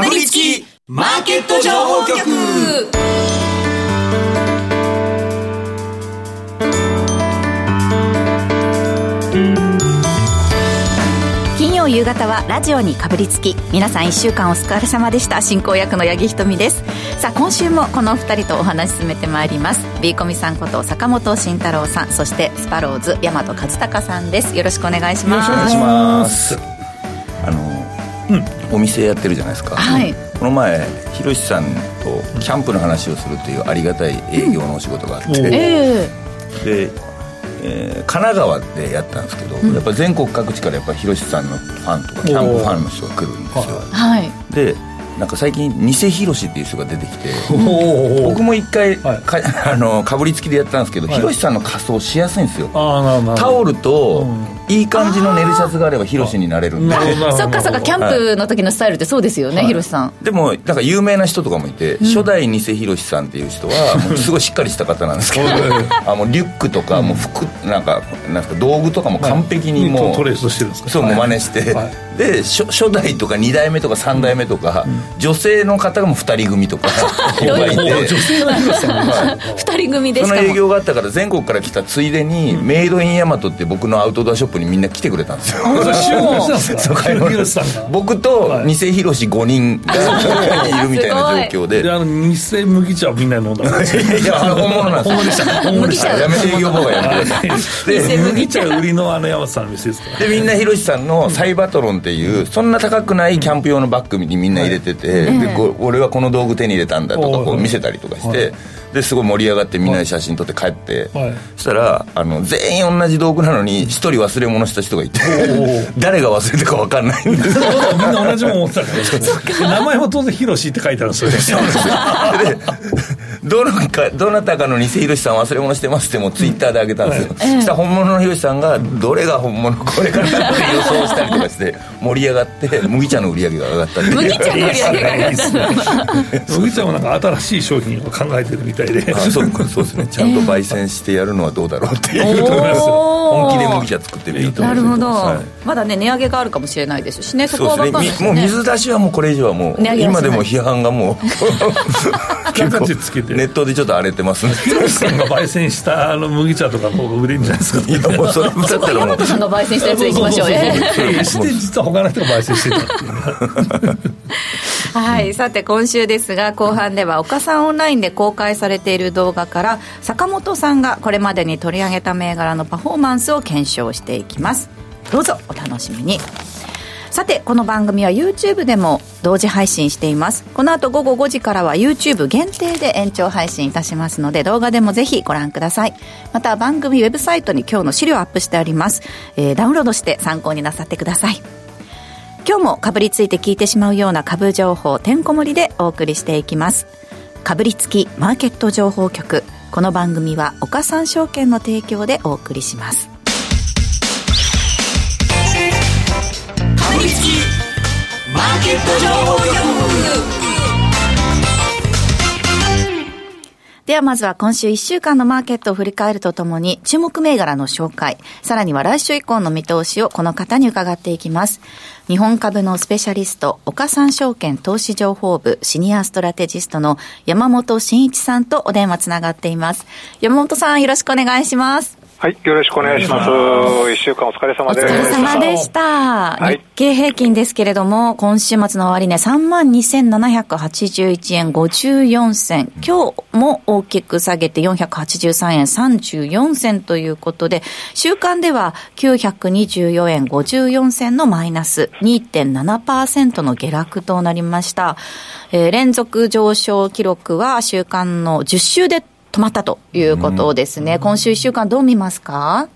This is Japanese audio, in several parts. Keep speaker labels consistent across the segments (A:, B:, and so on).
A: かぶりつきマーケット情報局。
B: 金曜夕方はラジオにかぶりつき皆さん1週間お疲れ様でした。進行役の八木ひとみです。さあ今週もこの2人とお話進めてまいります。B コミさんこと坂本慎太郎さんそしてスパローズ大和和孝さんです。よろしくお願いします。
C: よろしくお願いします。あの、うん、お店やってるじゃないですか、
B: はい、
C: この前ひろしさんとキャンプの話をするというありがたい営業のお仕事があって、うん、
B: え
C: ー、でえー、神奈川でやったんですけど、うん、やっぱ全国各地からやっぱ広瀬さんのファンとかキャンプファンの人が来るんですよ、
B: はい、
C: でなんか最近偽広しっていう人が出てきて僕も一回か,、あのかぶりつきでやったんですけど、はい、広瀬さんの仮装しやすいんですよ。タオルと、いい感じの寝るシャツがあれば広しになれるんで。
B: そっかそっかキャンプの時のスタイルってそうですよね、はい、広瀬さん。
C: でもなんか有名な人とかもいて、うん、初代偽広さんっていう人はもうすごいしっかりした方なんですけど あもうリュックとかもう服なんかなんか道具とかも完璧にもう、
D: トレースしてるんですか？
C: そうもう真似して、で初初代とか2代目とか3代目とか、女性の方がもう2人組とか いて
B: 女性の広さん、はい、2人組で
C: その営業があったから全国から来たついでに、メイドインヤマトって僕のアウトドアショップにみんな来てくれたんですよ。僕と偽広し5人がいるみたいな状況で。
D: であの偽麦茶をみんな飲んだ。い
C: や本物なんです本物でした本物でしたやめて営業妨害やめてくだ
D: さい。偽麦茶売りのあの山さんの店ですから
C: でみんな広しさんのサイバトロンっていうそんな高くないキャンプ用のバッグにみんな入れてて、で俺はこの道具手に入れたんだとかこう見せたりとかして、ですごい盛り上がってみんなで写真撮って帰って、はい、そしたらあの全員同じ道具なのに一人忘れ物した人がいて誰が忘れたか分かんないんです。
D: みんな同じもん持ってたから。名前も当然ヒロシって書いてあるんですよ。
C: で どのかどなたかの偽ひろしさん忘れ物してますってもツイッターで上げたんですよ、うん、そしたら本物のひろしさんがどれが本物これからっ て予想したりとかして盛り上がって麦茶の売り上げが上がったって
B: 麦茶の売り上げが上がった。
D: 麦茶もなんか新しい商品を考えてるみたいで。
C: そうそうですね。ちゃんと焙煎してやるのはどうだろうっていう。と思います本気で麦茶作ってるいいと
B: なるほど、はい、まだね値上げがあるかもしれないですしね。そこは分かんないです、
C: ね、もう水出しはもうこれ以上はもう今でも批判がもう
D: 結構
C: ネットでちょっと荒れてます。ね
D: ヒロシさんが焙煎したあの麦茶とかもう売れるんじゃないですか いやもうそれ
C: だったらも
B: うさんが焙煎したやつでいきましょう。ね
D: し て実は他の人が焙煎してたっていう
B: はい。さて今週ですが後半では岡さんオンラインで公開されている動画から坂本さんがこれまでに取り上げた銘柄のパフォーマンスを検証していきます。どうぞお楽しみに。さてこの番組は YouTube でも同時配信しています。この後午後5時からは YouTube 限定で延長配信いたしますので動画でもぜひご覧ください。また番組ウェブサイトに今日の資料アップしてあります、えー、ダウンロードして参考になさってください今日もかぶりついて聞いてしまうような株情報てんこ盛りでお送りしていきます。かぶりつきマーケット情報局。この番組は岡三証券の提供でお送りします。
A: かぶりつきマーケット情報局。
B: ではまずは今週1週間のマーケットを振り返るとともに注目銘柄の紹介、さらには来週以降の見通しをこの方に伺っていきます。日本株のスペシャリスト、岡三証券投資情報部シニアストラテジストの山本慎一さんとお電話つながっています。山本さんよろしくお願いします。
E: はい、よろしくお願いします。一週間お疲れ様です。お疲
B: れ様でした。はい、日経平均ですけれども、今週末の終値、ね、32,781円54銭。今日も大きく下げて483円34銭ということで、週間では924円54銭のマイナス2.7%の下落となりました。えー、連続上昇記録は週間の10週で止まったということですね。今週1週間どう見ますか？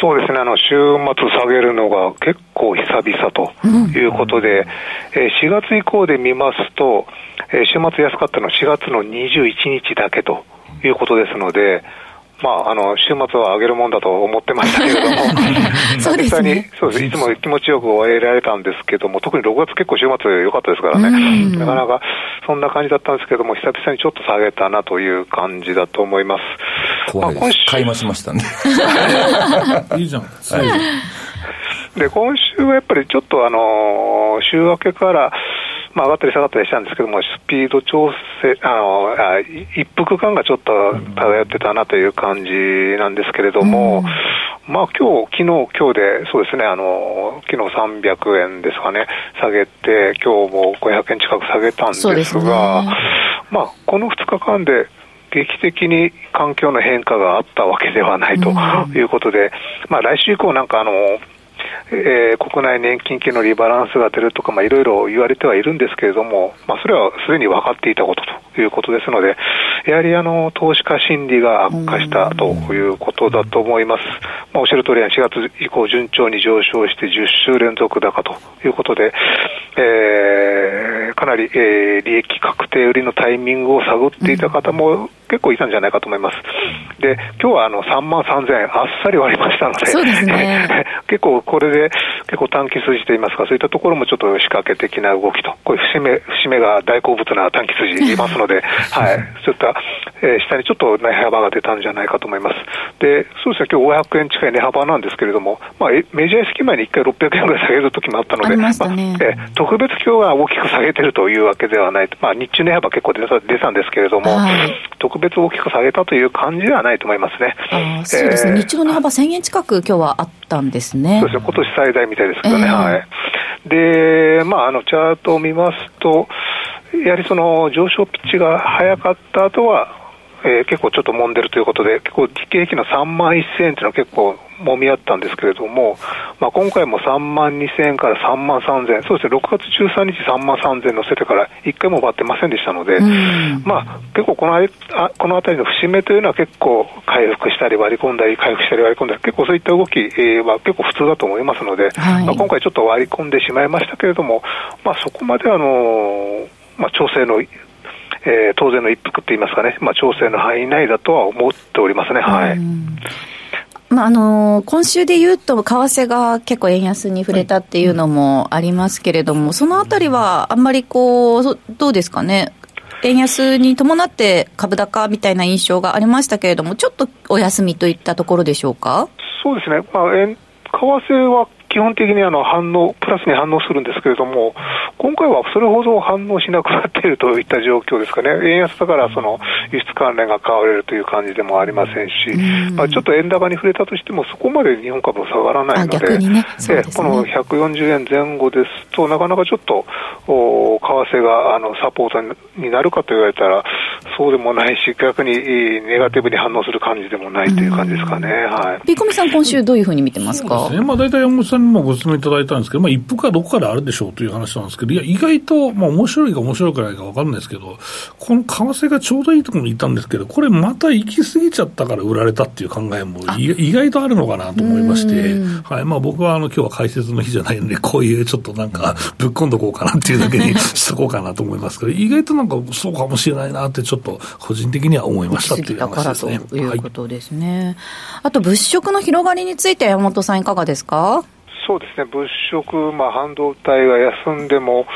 E: そうですね、あの週末下げるのが結構久々ということで、うん、え4月以降で見ますと、え週末安かったのは4月の21日だけということですので、まあ、あの週末は上げるもんだと思ってましたけれども、
B: そう
E: 実際にそうです。いつも気持ちよく終えられたんですけども、特に6月、結構週末良かったですからね、なかなかそんな感じだったんですけども、久々にちょっと下げたなという感じだと思います。
C: まあ、買い増しましたね。
D: いいじゃん、はい、
E: で今週はやっぱりちょっとあの週明けから、まあ、上がったり下がったりしたんですけども、スピード調整、あのあ一服感がちょっと漂ってたなという感じなんですけれども、うん、まあ今日昨日今日で、そうですね、あの昨日300円ですかね、下げて、今日も500円近く下げたんですが、ね、まあ、この2日間で、劇的に環境の変化があったわけではないということで、うん、まあ来週以降なんかあの、えー、国内年金系のリバランスが出るとか、まあ、いろいろ言われてはいるんですけれども、まあ、それはすでに分かっていたことということですので、やはりあの投資家心理が悪化したということだと思います。まあ、おっしゃる通り4月以降順調に上昇して10週連続高ということで、えー、かなり、えー、利益確定売りのタイミングを探っていた方も結構いたんじゃないかと思います。で、今日はあの3万3000円あっさり割りましたので、
B: そうですね、
E: 結構これで結構短期筋といいますか、そういったところもちょっと仕掛け的な動きと、こういう節目節目が大好物な短期筋いますので、はい、そういった、えー、下にちょっと値幅が出たんじゃないかと思います。で、そうですね、今日500円近い値幅なんですけれども、まあ、メジャー式前に1回600円ぐらい下げる時もあったので、
B: ま
E: あ、え特別今日は大きく下げてるというわけではない、まあ、日中値幅結構出た出たんですけれども、はい、特別大きく下げたという感じではないと思いますね。
B: あそうですね、えー、日中の値幅1000円近く今日はあったんですね。
E: そうですね、今年最大みたいですけどね、えー、はい。で、まあ、あの、チャートを見ますと、やはりその上昇ピッチが早かった後は、えー、結構ちょっと揉んでるということで、結構日経平均の3万1000円というのは結構揉み合ったんですけれども、まあ、今回も3万2000円から3万3000円、そうですね、6月13日3万3000円乗せてから1回も割ってませんでしたので、まあ、結構このあこの辺りの節目というのは結構回復したり割り込んだり、回復したり割り込んだり、結構そういった動きは結構普通だと思いますので、はい、まあ、今回ちょっと割り込んでしまいましたけれども、まあ、そこまであのまあ、調整のえー、当然の一服といいますかね、まあ、調整の範囲内だとは思っておりますね。はい。
B: まあ、あの今週でいうと、為替が結構円安に触れたっていうのもありますけれども、はい、そのあたりはあんまりこう、どうですかね、円安に伴って株高みたいな印象がありましたけれども、ちょっとお休みといったところでしょうか？
E: そうですね、まあ、円為替は基本的にあの反応、プラスに反応するんですけれども、今回はそれほど反応しなくなっているといった状況ですかね、円安だからその輸出関連が買われるという感じでもありませんし、まあ、ちょっと円高に触れたとしても、そこまで日本株は下がらないので、
B: ね。ね、
E: この140円前後ですと、なかなかちょっと、お為替があのサポートになるかと言われたら、そうでもないし、逆にネガティブに反応する感じでもないという感じですかね。はい、
B: ピーコミさん、今週どういうふうに見てますか？
D: ね、まあ、大体山本さんにもご質問いただいたんですけど、まあ、一服かどこかであるでしょうという話なんですけど、いや、意外と、まあ、面白いか面白くないか分かんないですけど、この為替がちょうどいいところにいたんですけど、これまた行き過ぎちゃったから売られたっていう考えも意外とあるのかなと思いまして、はい。まあ、僕はあの今日は解説の日じゃないので、こういうちょっとなんか、ぶっ込んどこうかなっていうだけに しとこうかなと思いますけど、意外となんかそうかもしれないなって、ちょっと個人的には思いましたっていう話ですね。
B: ということですね。はい、あと、物色の広がりについて、山本さん、いかがですか？
E: そうですね、物色、まあ、半導体が休んでも、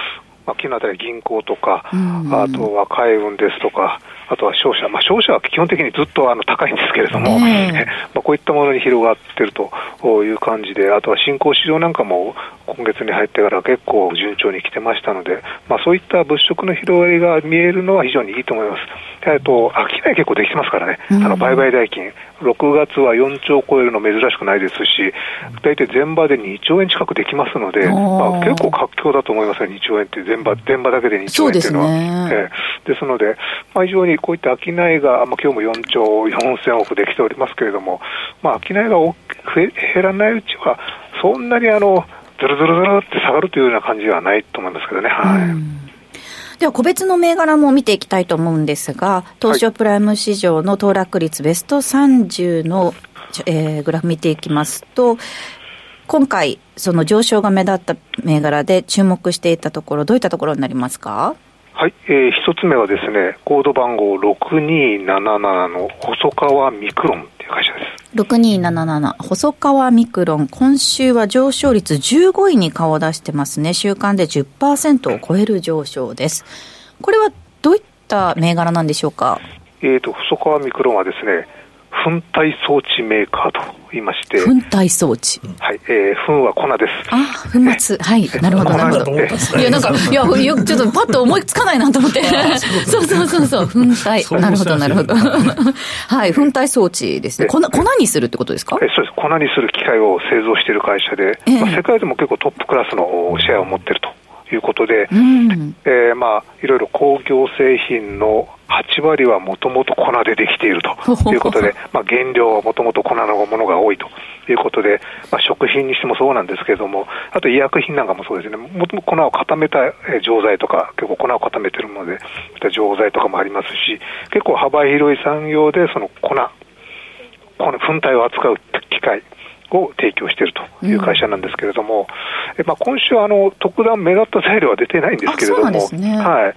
E: まあ、昨日あたり銀行とか、あとは海運ですとか、あとは商社、まあ、商社は基本的にずっとあの高いんですけれども、え。ー、まあこういったものに広がっているという感じで、あとは新興市場なんかも今月に入ってから結構順調に来てましたので、まあ、そういった物色の広がりが見えるのは非常にいいと思います。えっと、商い結構できてますからね、あの売買代金、6月は4兆を超えるの珍しくないですし、大体全場で2兆円近くできますので、まあ、結構活況だと思いますね、2兆円って全場、全場だけで2兆円っていうのは。ねえー、ですので、まあ、非常にこういった商いが、まあ、今日も4兆4000億できておりますけれども、まあ、商いが減らないうちは、そんなにあの、ずるずるずるって下がるというような感じはないと思いますけどね。はい。
B: では、個別の銘柄も見ていきたいと思うんですが、東証プライム市場の騰落率ベスト30の、えー、グラフ見ていきますと、今回、その上昇が目立った銘柄で注目していたところ、どういったところになりますか？
E: はい、えー、一つ目はですね、コード番号6277の細川ミクロン会社です。
B: 6277、細川ミクロン、今週は上昇率15位に顔を出してますね。週間で10%を超える上昇です。これはどういった銘柄なんでしょうか？
E: えっ、ー、と、細川ミクロンはですね、粉体装置メーカーと言いまして、
B: 粉体装置。
E: はい、えー、粉は粉です。
B: あ、粉末。はい。なるほど、なるほど。いや、なんか、いや、よちょっとパッと思いつかないなと思って。そうそうそうそう、粉体。なるほど、なるほど。はい、粉体装置ですね。粉、粉にするってことですか？
E: えそうです。粉にする機械を製造している会社で、まあ、世界でも結構トップクラスのシェアを持っていると。いうことで、うん、えー、まあ、いろいろ工業製品の8割はもともと粉でできていると いうことで、まあ、原料はもともと粉のものが多いということで、まあ、食品にしてもそうなんですけれども、あと医薬品なんかもそうですね、もともと粉を固めた錠剤とか、結構粉を固めてるので、錠剤とかもありますし、結構幅広い産業でその粉、この粉体を扱う機械、を提供しているという会社なんですけれども、うん、まあ、今週あの、特段目立った材料は出てないんですけれども、ね、はい。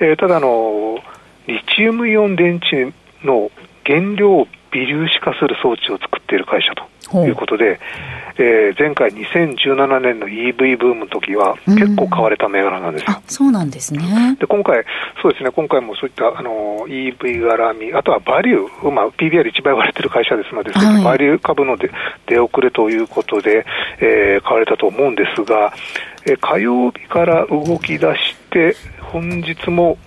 E: えー、ただあの、リチウムイオン電池の原料を微粒子化する装置を作っている会社ということで、えー、前回2017年の EV ブームの時は結構買われた銘柄なんですよ。
B: うん、そうなんですね。
E: で、今回、そうですね、今回もそういったあの EV 絡み、あとはバリュー、まあ、PBR1 倍割れてる会社ですので、はい、バリュー株の出出遅れということで、えー、買われたと思うんですが、えー、火曜日から動き出して、本日も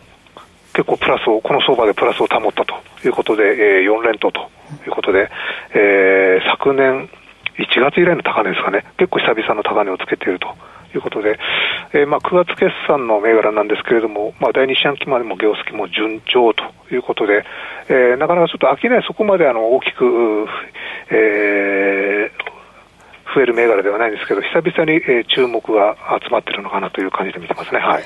E: 結構プラスを、この相場でプラスを保ったということで、えー、4連投ということで、えー、昨年1月以来の高値ですかね、結構久々の高値をつけているということで、えー、まあ9月決算の銘柄なんですけれども、まあ、第2四半期までも業績も順調ということで、えー、なかなかちょっと商いそこまであの大きく、えー増える銘柄ではないんですけど、久々に、えー、注目が集まっているのかなという感じで見てますね。はい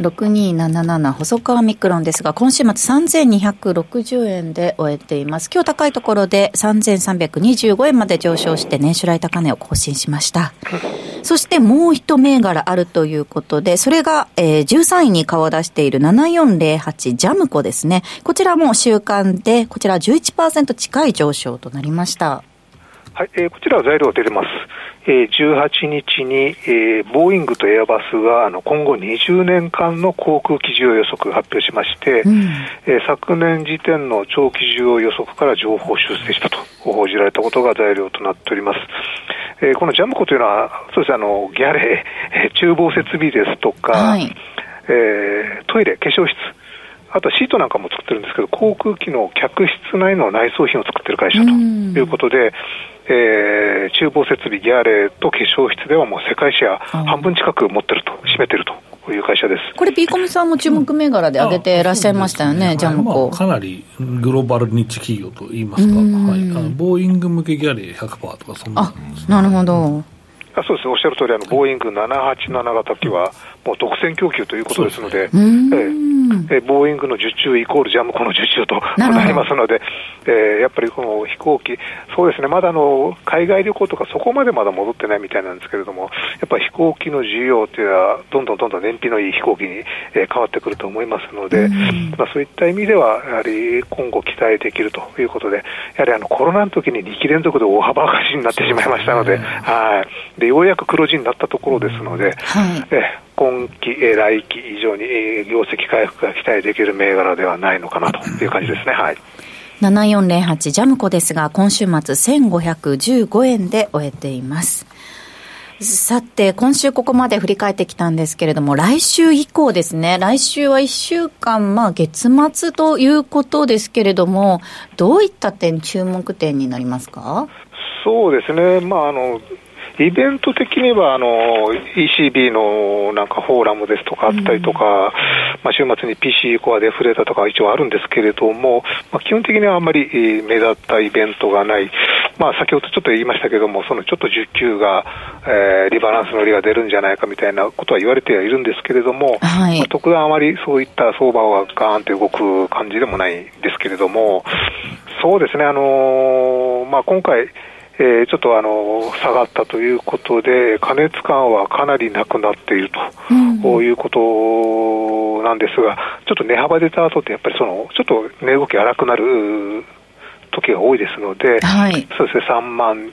B: 6277細川ミクロンですが、今週末3260円で終えています。今日高いところで3325円まで上昇して年初来高値を更新しました。そしてもう一銘柄あるということで、それが、えー、13位に顔を出している7408ジャムコですね。こちらも週間で、こちら11%近い上昇となりました。
E: はい、えー、こちらは材料出てます。えー、18日に、えー、ボーイングとエアバスがあの今後20年間の航空機需要予測発表しまして、うん、えー、昨年時点の長期需要予測から情報修正したと報じられたことが材料となっております。えー、このジャムコというのは、そうですあのギャレー、厨房設備ですとか、はい、えー、トイレ、化粧室、あとはシートなんかも作ってるんですけど、航空機の客室内の内装品を作ってる会社ということで、えー、厨房設備、ギャーレと化粧室ではもう世界シェア半分近く持ってると、占めてると。いう会社です。
B: これ、ピーコミさんも注目銘柄で上げてらっしゃいましたよね、うん、ジャムコ、
D: まあ、かなりグローバルニッチ企業といいますか、はい、あのボーイング向けギャレー100%とか、そんな、
B: なるほど。
E: あそうです、おっしゃる通り、あのボーイング787型機は、もう独占供給ということですので、でええボーイングの受注イコールジャムコの受注となりますので、えー、やっぱりこの飛行機、そうですね、まだあの海外旅行とかそこまでまだ戻ってないみたいなんですけれども、やっぱり飛行機の需要というのは、どんどんどんどん燃費のいい飛行機に、えー、変わってくると思いますので、まあ、そういった意味では、やはり今後期待できるということで、やはりあのコロナの時に2期連続で大幅赤字になってしまいましたので、はい。でようやく黒字になったところですので、はい、え今期、来期以上に業績回復が期待できる銘柄ではないのかなという感じですね。はい。
B: 7408ジャムコですが、今週末1515円で終えています。さて、今週ここまで振り返ってきたんですけれども、来週以降ですね、来週は1週間、まあ月末ということですけれども、どういった点、注目点になりますか？
E: そうですね、まあ、あのイベント的にはあの ECB のなんかフォーラムですとかあったりとか、うん、まあ、週末に PC コアデフレータとか一応あるんですけれども、まあ、基本的にはあんまり目立ったイベントがない、まあ、先ほどちょっと言いましたけども、そのちょっと需給が、えー、リバランスの利が出るんじゃないかみたいなことは言われてはいるんですけれども、はい、まあ、特段あまりそういった相場がガーンと動く感じでもないんですけれども、そうですね、あのー、まあ、今回、えー、ちょっとあの下がったということで、過熱感はかなりなくなっていると、うん、いうことなんですが、ちょっと値幅出た後って、やっぱりそのちょっと値動き荒くなる時が多いですので、はい、そうですね、3万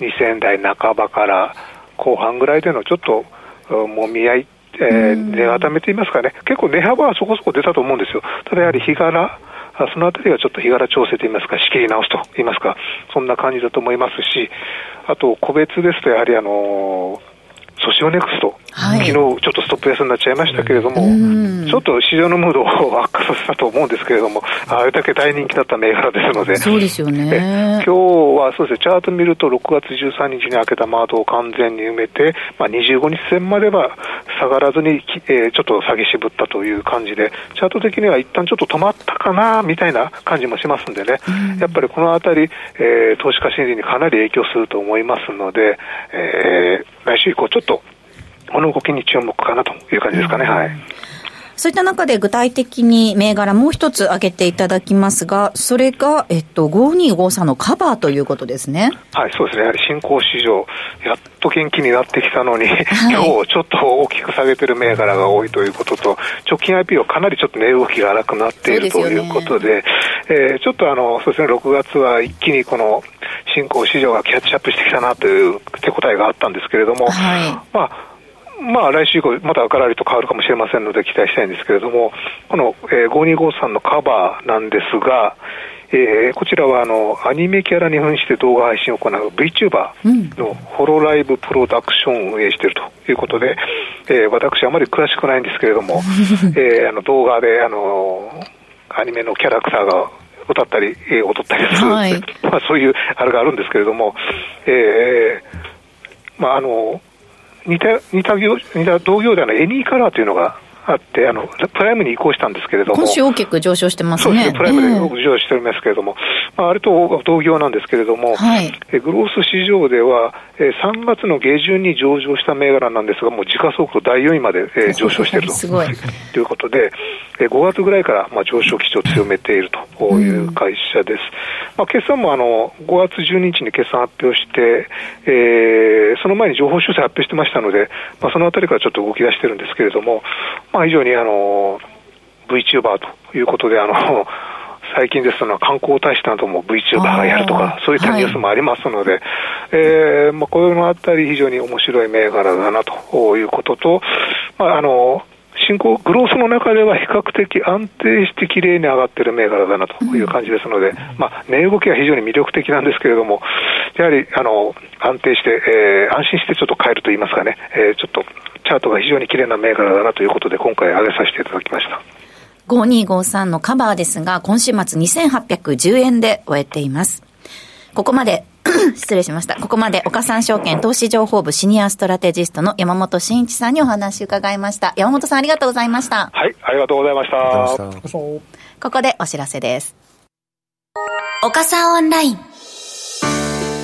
E: 2000台半ばから後半ぐらいでのちょっともみ合い、えー、値固めていますかね、結構値幅はそこそこ出たと思うんですよ。ただやはり日柄そのあたりはちょっと日柄調整といいますか、仕切り直すといいますか、そんな感じだと思いますし、あと個別ですと、やはりあのソシオネクスト、はい、昨日ちょっとストップ安になっちゃいましたけれども、ちょっと市場のムードを悪化させたと思うんですけれども、あれだけ大人気だった銘柄ですので、
B: そうですよね。
E: 今日はそうですね、チャート見ると、6月13日に開けた窓を完全に埋めて、まあ、25日線までは下がらずに、えー、ちょっと下げ渋ったという感じで、チャート的には一旦ちょっと止まったかなみたいな感じもしますんでね、やっぱりこのあたり、えー、投資家心理にかなり影響すると思いますので、えー、来週以降、ちょっとこの動きに注目かなという感じですかね。はい。
B: そういった中で具体的に銘柄もう一つ挙げていただきますが、それが、えっと、5253のカバーということですね。
E: はい、そうですね。やはり新興市場、やっと元気になってきたのに、はい、今日ちょっと大きく下げてる銘柄が多いということと、直近 IPO かなりちょっと値動きが荒くなっているということで、えー、ちょっとあの、そうですね、6月は一気にこの新興市場がキャッチアップしてきたなという手応えがあったんですけれども、はい、まあ、まあ、来週以降、またがらりと変わるかもしれませんので、期待したいんですけれども、この、えー、5253のカバーなんですが、えー、こちらはあのアニメキャラに扮して動画配信を行う VTuber のホロライブプロダクションを運営しているということで、えー、私、あまり詳しくないんですけれども、えー、あの動画であのアニメのキャラクターが歌ったり、えー、踊ったりする、はい、まあ、そういうあれがあるんですけれども、えーまあ、あの似た似た業似た同業でのエニーカラーというのがあって、あのプライムに移行したんですけれども、
B: 今週大きく上昇してますね。
E: そうですね、プライムで上昇しておりますけれども、えー、まあ、あれと同業なんですけれども、はい、えグロース市場では、え3月の下旬に上場した銘柄なんですが、もう時価総額第4位まで、え上昇していると。すごい。ということで、え5月ぐらいから、まあ、上昇基調を強めているという会社です。うん、まあ、決算もあの5月12日に決算発表して、えー、その前に情報修正発表してましたので、まあ、そのあたりからちょっと動き出してるんですけれども、まあ、非常にあの VTuber ということで、あの 最近ですと観光大使なども VTuber がやるとか、そういったニュースもありますので、はい、えー、まあ、こういうのあたり、非常に面白い銘柄だなということと、まあ、あの進行、グロースの中では比較的安定してきれいに上がっている銘柄だなという感じですので、うん、まあ、値動きは非常に魅力的なんですけれども、やはりあの安定して、えー、安心してちょっと買えるといいますかね、えー、ちょっとチャートが非常に綺麗な銘柄だなということで、今回上げさせていただきました。
B: 5253のカバーですが、今週末2810円で終えています。ここまで 失礼しました。ここまで岡三証券投資情報部シニアストラテジストの山本慎一さんにお話伺いました。山本さんありがとうございました。
E: はい、ありがとうございました。
B: ここでお知らせです。岡三オンライン。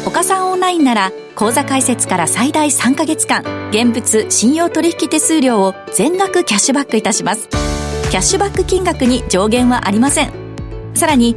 B: 岡三オンラインなら口座開設から最大3ヶ月間、現物信用取引手数料を全額キャッシュバックいたします。キャッシュバック金額に上限はありません。さらに、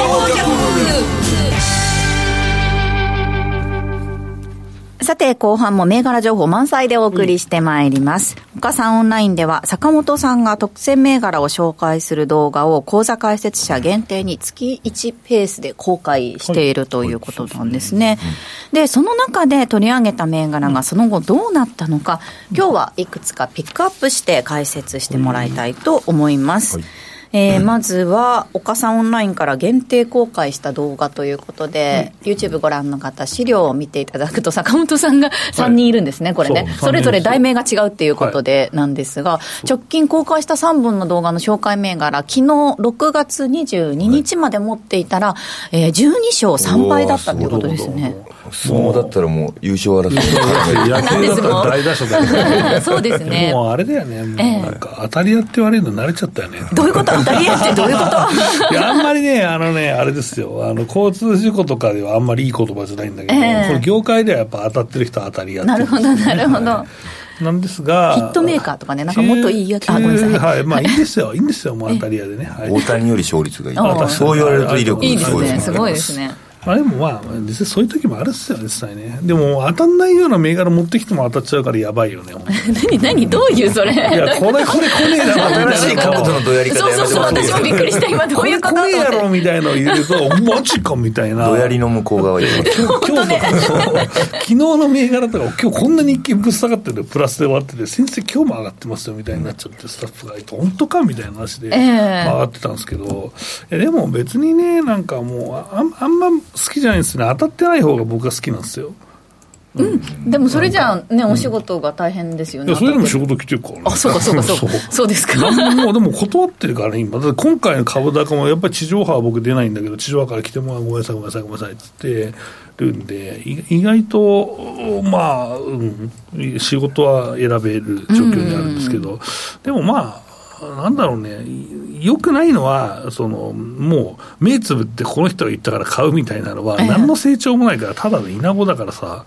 B: さて、後半も銘柄情報満載でお送りしてまいります。うん、岡さんオンラインでは、坂本さんが特選銘柄を紹介する動画を講座解説者限定に月1ペースで公開しているということなんですね。で、その中で取り上げた銘柄がその後どうなったのか、今日はいくつかピックアップして解説してもらいたいと思います。はいえー、まずは岡さんオンラインから限定公開した動画ということで、うん、YouTube ご覧の方資料を見ていただくと坂本さんが3人いるんですね、はい、これね。そそれぞれ題名が違うっていうことでなんですが、はい、直近公開した3本の動画の紹介銘柄昨日6月22日まで持っていたら、はい、えー、12勝3敗だったということですね。
C: 相撲だ。ったらもう優勝争い
D: 野球だったら大打者だ
B: よ そうですね。
D: もうあれだよね、なんか当たり屋って言われるの慣れちゃったよね。
B: どういうこと？当たり屋ってどういうこと？
D: いやあんまりねあのねあれですよ。あの交通事故とかではあんまりいい言葉じゃないんだけど、えー、この業界ではやっぱ当たってる人は当たり屋って
B: なるほどなるほど、
D: なんですが、
B: ヒットメーカーとかね、なんかもっといいやつ、あ、ごめんなさい。
D: はい、まあいいんですよ、いいんですよ、もう当たり屋でね。
C: はい、大谷より勝率がいい。そう言われると威力
B: がすごいですね。すごいですね。
D: まあでもまあ、実際そういう時もあるっすよ、実際ね。でも、当たんないような銘柄持ってきても当たっちゃうからやばいよね。
B: 何、何、どういうそれ？い
D: や、これ、これ、こねえだ
C: ろ。新しい株とのどやり方
B: そうそうそう、私もびっくりした、今、どういうこと？こ
D: れ、これやろみたいのを入れると、マジかみたいな。
C: どやりの向こう側に。今日、今日とか、
D: 昨日の銘柄とか、今日こんなに一気にぶっ下がってるプラスで終わってて、先生今日も上がってますよみたいになっちゃって、スタッフが、本当かみたいな話で、上がってたんですけど、でも別にね、なんかもうあ、あんま好きじゃないですね。当たってない方が僕は好きなんですよ。
B: うん、でもそれじゃあね、お仕事が大変ですよね。
D: いや、それでも仕事来てるから、ね、
B: あ、そうか、そうか、そうか。そうですか。
D: もう、でも断ってるからね、今。今回の株高も、やっぱり地上波は僕出ないんだけど、地上波から来ても、ごめんなさい、ごめんなさい、ごめんなさいって言ってるんで、意外と、まあ、うん、仕事は選べる状況にあるんですけど、でもまあ、なんだろうね、よくないのは、そのもう、目つぶってこの人が言ったから買うみたいなのは、何の成長もないから、ただの稲子だからさ、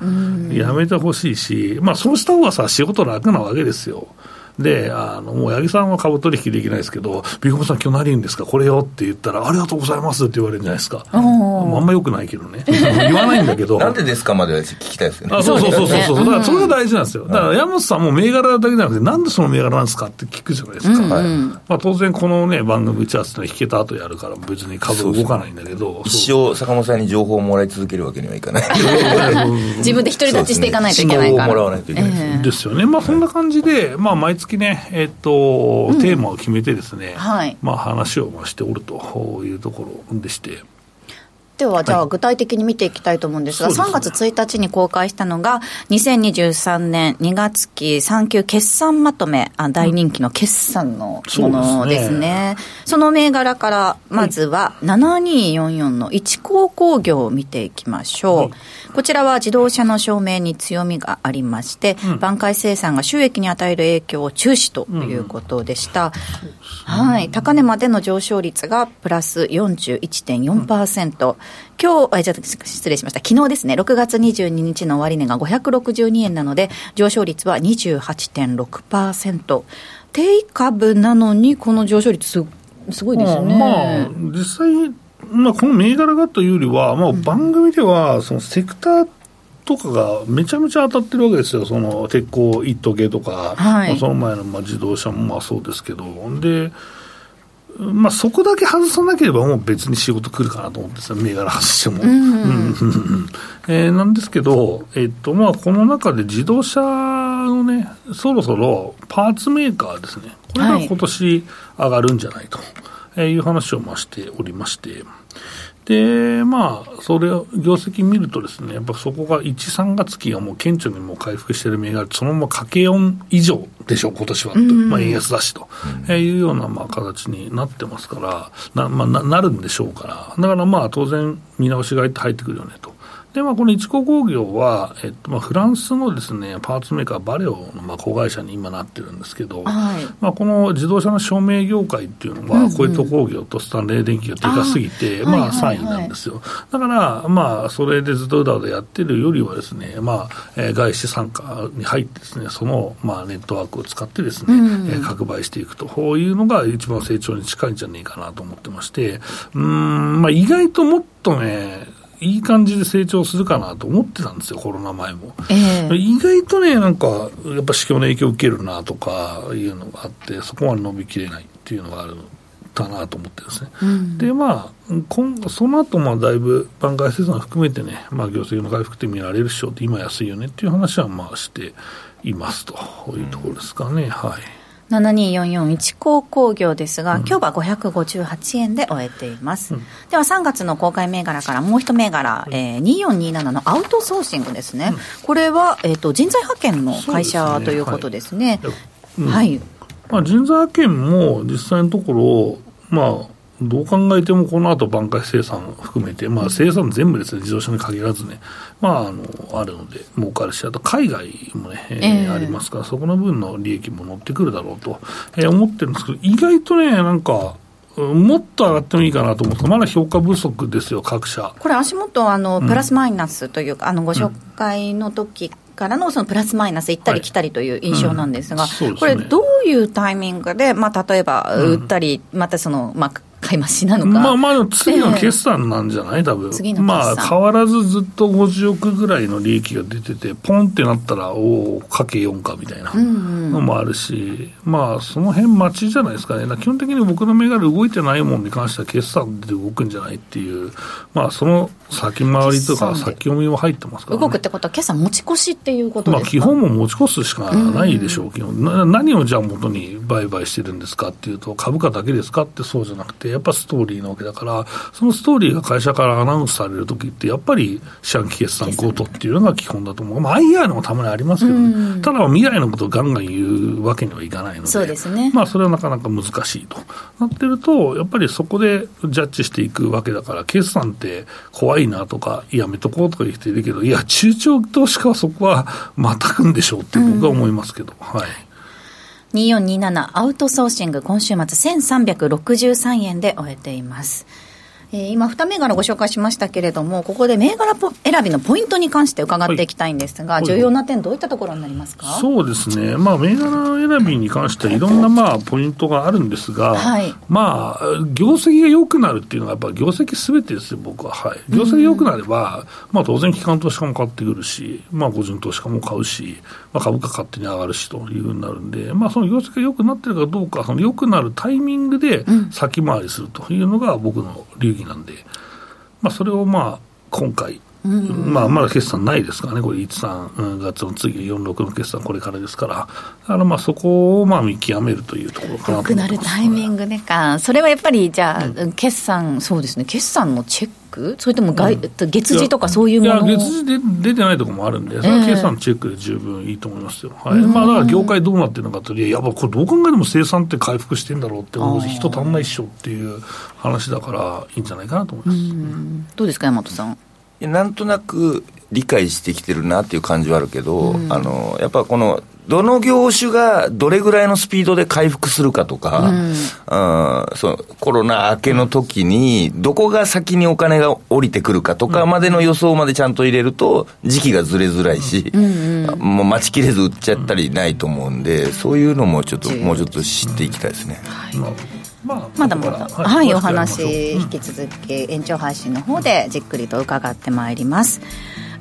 D: やめてほしいし、まあ、そうした方がさ、仕事楽なわけですよ。で、あの、もう八木さんは株取引できないですけど、ビッグさん今日何言うんですか？これよって言ったら、ありがとうございますって言われるんじゃないですか。あんまよくないけどね。言わないんだけど。
C: なんでですかまで聞きたいですよね。
D: あそうそうそうそう。だからそれが大事なんですよ。だから山本さんも銘柄だけじゃなくて、なんでその銘柄なんですかって聞くじゃないですか。はい、まあ当然このね、番組打ち合わせの引けた後やるから別に株動かないんだけど。
C: 一生坂本さんに情報をもらい続けるわけにはいかない。
B: 自分で独り立ちしていかないといけないから。
D: 情報をもらわないといけない。ですよね。まあそんな感じで、まあ毎月ね、えっと、うん、テーマを決めてですね、はい、まあ、話をしておるというところでして。
B: では、じゃあ、具体的に見ていきたいと思うんですが、はい、3月1日に公開したのが、2023年2月期3級決算まとめ、あ大人気の決算のものですね。そすねその銘柄から、まずは7244の一高工業を見ていきましょう。はいこちらは自動車の証明に強みがありまして、うん、挽回生産が収益に与える影響を注視ということでした。うん、はい。高値までの上昇率がプラス41.4%。うん、今日、あ、じゃ失礼しました。昨日ですね、6月22日の終値が562円なので、上昇率は28.6%。低株なのに、この上昇率す、すごいですね。
D: まあ、実際、まあ、この銘柄がというよりは、まあ、番組では、そのセクターとかがめちゃめちゃ当たってるわけですよ、その鉄鋼一時計とか、はい、まあ、その前のまあ自動車もまあそうですけど、で、まあ、そこだけ外さなければ、もう別に仕事来るかなと思ってさ、銘柄外しても。えなんですけど、えっとまあ、この中で自動車のね、そろそろパーツメーカーですね、これが今年上がるんじゃないと。はいえいう話をましておりまして、で、まあ、それを、業績見るとですね、やっぱそこが1、3月期がもう顕著にもう回復している銘柄、そのまま家計音以上でしょう、今年は、まあ、円安だしと、うん、いうようなまあ形になってますから、な,、まあ、ななるんでしょうから、だからまあ、当然、見直しが入ってくるよねと。で、まあ、この一高工業は、えっとまあ、フランスのですねパーツメーカー、バレオのまあ子会社に今なってるんですけど、はい、まあ、この自動車の照明業界っていうのは、小糸工業とスタンレー電機がでかすぎて、まあ、3位なんですよ。だから、まあ、それでずっとうだうだやってるよりはですね、まあ、えー、外資参加に入ってですね、その、まあ、ネットワークを使ってですね、うん、えー、拡売していくと、こういうのが一番成長に近いんじゃないかなと思ってまして、うん、まあ、意外ともっとね、いい感じで成長するかなと思ってたんですよ、コロナ前も。えー、意外とね、なんか、やっぱ市況の影響を受けるなとかいうのがあって、そこまで伸びきれないっていうのがあるかなと思ってですね。うん、で、まあ、今その後もだいぶ挽回生産含めてね、まあ、業績の回復って見られるっしょって、今安いよねっていう話はまあしていますというところですかね。うん、はい
B: 72441高工業ですが、今日は558円で終えています、では3月の公開銘柄からもう一銘柄、えー、2427のアウトソーシングですね、これは、えー、と人材派遣の会社
D: ね
B: ということですね。
D: うん
B: はい、
D: まあ、人材派遣も実際のところ、まあ、どう考えてもこの後挽回生産含めて、まあ、生産全部ですね、自動車に限らずね、まあ、あのあるので、儲かるし、あと海外もね、えー
B: ええ。
D: ありますから、そこの分の利益も乗ってくるだろうと、えー思ってるんですけど、意外とね、なんか、うんもっと上がってもいいかなと思うんですけどまだ評価不足ですよ、各社。
B: これ足元あのプラスマイナスというか、あのご紹介の時からのそのプラスマイナス行ったり来たりという印象なんですが、
D: うん。そうです
B: これ
D: ね
B: どういうタイミングで、まあ、例えば売ったり、またその、まあ、買い増しなのか、
D: まあまあ、次の決算なんじゃない、多分。
B: 次の
D: まあ、変わらずずっと50億ぐらいの利益が出てて、ポンってなったら、おお、かけ4かみたいなのもあるし、まあ、その辺待ちじゃないですかね、だから基本的に僕の銘柄動いてないものに関しては、決算で動くんじゃないっていう、まあ、その先回りとか、先読みも入ってますから、ね。
B: 動くってことは、決算持ち越しっていうこと
D: まあ、基本も持ち越すしかないでしょう、基本。な何をじゃあ元に売買してるんですかっていうと、株価だけですかってそうじゃなくて、やっぱストーリーなわけだから、そのストーリーが会社からアナウンスされるときって、やっぱり四半期決算ごとっていうのが基本だと思う、まあ、IR のもたまにありますけどね、ただ未来のことをガンガン言うわけにはいかないので、
B: そうですね。
D: まあ、それはなかなか難しいとなってると、やっぱりそこでジャッジしていくわけだから、決算って怖いなとか、やめとこうとか言う人いるけど、いや、中長投資家はそこはまたくんでしょうって僕は思いますけど、はい。
B: 2427アウトソーシング、今週末1363円で終えています。えー今、2銘柄ご紹介しましたけれども、ここで銘柄ポ選びのポイントに関して伺っていきたいんですが、
D: はい
B: 重要な点、どういったところになりますか？
D: そうですね、まあ、銘柄選びに関してはいろんなまあポイントがあるんですが、
B: はい。
D: まあ、業績が良くなるっていうのが、やっぱ業績すべてですよ、僕は。はい。業績良くなれば、まあ当然、機関投資家も買ってくるし、まあ個人投資家も買うし、まあ株価勝手に上がるしというふうになるんで、まあその業績が良くなってるかどうか、その良くなるタイミングで先回りするというのが僕の流儀なんで、まあそれをまあ今回、まあ、まだ決算ないですからね、これ、1、3月の次、4、6の決算、これからですから、だからまあそこをまあ見極めるというところかな
B: 良くなるタイミングでか、それはやっぱりじゃあ、決算、そうですね、決算のチェック、それとも外、月次とかそういうもの？
D: いや、月次で出てないところもあるんで、それは計算チェックで十分いいと思いますよ。はい。まあ、だから業界どうなってるのかというや、やっぱこれどう考えても生産って回復してんだろうって人足んないっしょっていう話だから、いいんじゃないかなと思います。
B: どうですか、大和さん？
C: なんとなく理解してきてるなっていう感じはあるけど、あのやっぱこのどの業種がどれぐらいのスピードで回復するかとか、うん。そうコロナ明けの時に、どこが先にお金が降りてくるかとかまでの予想までちゃんと入れると、時期がずれづらいし、もう待ちきれず売っちゃったりないと思うんで、そういうのもちょっと、もうちょっと知っていきたいですね。
D: まあまあ
B: まだまだ、はい、お話、引き続き、延長配信の方でじっくりと伺ってまいります。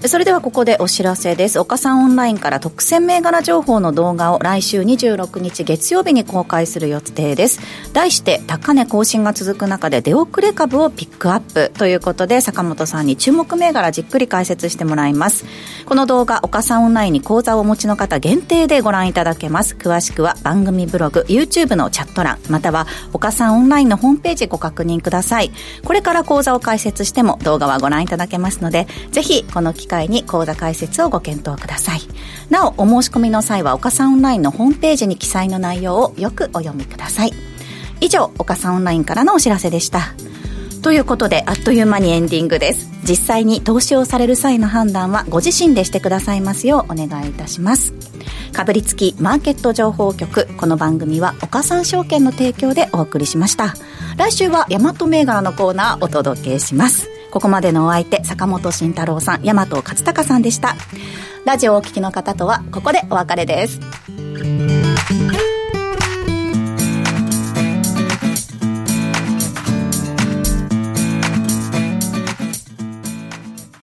B: それではここでお知らせです。岡さんオンラインから特選銘柄情報の動画を来週26日月曜日に公開する予定です。題して、高値更新が続く中で出遅れ株をピックアップということで、坂本さんに注目銘柄じっくり解説してもらいます。この動画、岡さんオンラインに講座をお持ちの方限定でご覧いただけます。詳しくは番組ブログ、YouTube のチャット欄、または岡さんオンラインのホームページご確認ください。これから講座を開設しても動画はご覧いただけますので、ぜひこの機会会に講座開設をご検討ください。なお、お申し込みの際は岡さんオンラインのホームページに記載の内容をよくお読みください。以上、岡さんオンラインからのお知らせでした。ということで、あっという間にエンディングです。実際に投資をされる際の判断はご自身でしてくださいますようお願いいたします。かぶりつきマーケット情報局。この番組は岡三証券の提供でお送りしました。来週は大和銘柄のコーナーお届けします。ここまでのお相手、坂本慎太郎さん、大和勝孝さんでした。ラジオをお聞きの方とは、ここでお別れです。